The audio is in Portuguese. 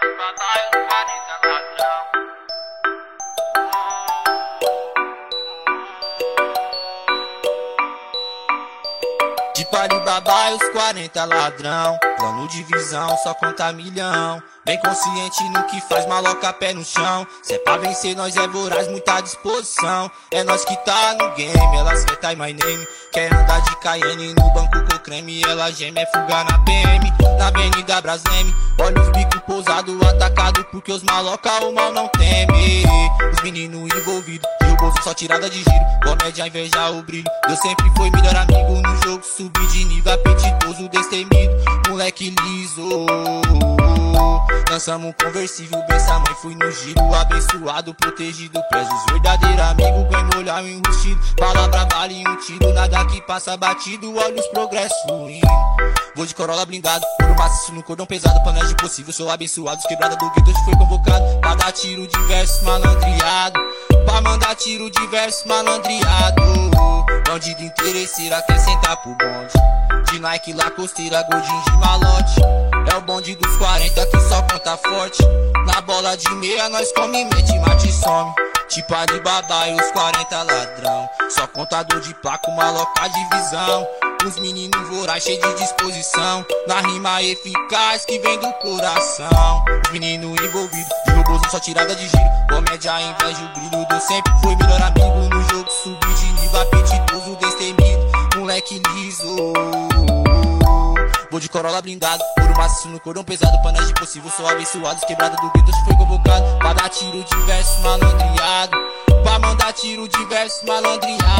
Bye. Batalha, os 40 ladrão. De Paribabá e os 40 ladrão. Plano de visão, só conta milhão. Bem consciente no que faz, maloca pé no chão. Se é pra vencer, nós é voraz, muita disposição. É nós que tá no game, elas quer tá my name. Quer andar de Cayenne no banco com creme Ela geme, é fuga na PM, na Avenida Brasleme Olha os bicos pousados, atacado Porque os maloca o mal não teme. Os meninos envolvidos só tirada de giro. Comédia, inveja, o brilho. Eu sempre fui melhor amigo no jogo. Subir de nível, apetitoso, destemido. Moleque liso. Lançamos um conversível, benção mãe, fui no giro Abençoado, protegido, prezos Verdadeiro amigo, ganho olhar enrustido. Palavra vale um tiro, nada que passa batido. Olha os progressos Vou de Corolla blindado, ouro maciço no cordão pesado Planejo possível, sou abençoado Os quebrados do gueto foi convocado. Pra dar tiro de verso malandreado Pra mandar tiro de verso malandreado. Bandido interesseira quer sentar pro bonde. De Nike, Lacosteira, Godin de malote. É o bonde dos 40 que só conta forte. Na bola de meia nós come, mete, mate e some. Tipo Alibaba e os 40 ladrão. Só contador de placa, uma louca de visão os meninos voraz, cheio de disposição. Na rima eficaz que vem do coração. Os meninos envolvidos, de roboso só tirada de giro. Comédia, inveja, o brilho do sempre Foi melhor amigo. No jogo, subir de nível Apetitoso, destemido, moleque liso. Vou de Corolla blindado, puro maciço no cordão pesado. Panas de possível, sou abençoado. Quebrada do gueto, foi convocado. Pra dar tiro de verso malandreado. Pra mandar tiro de verso malandreado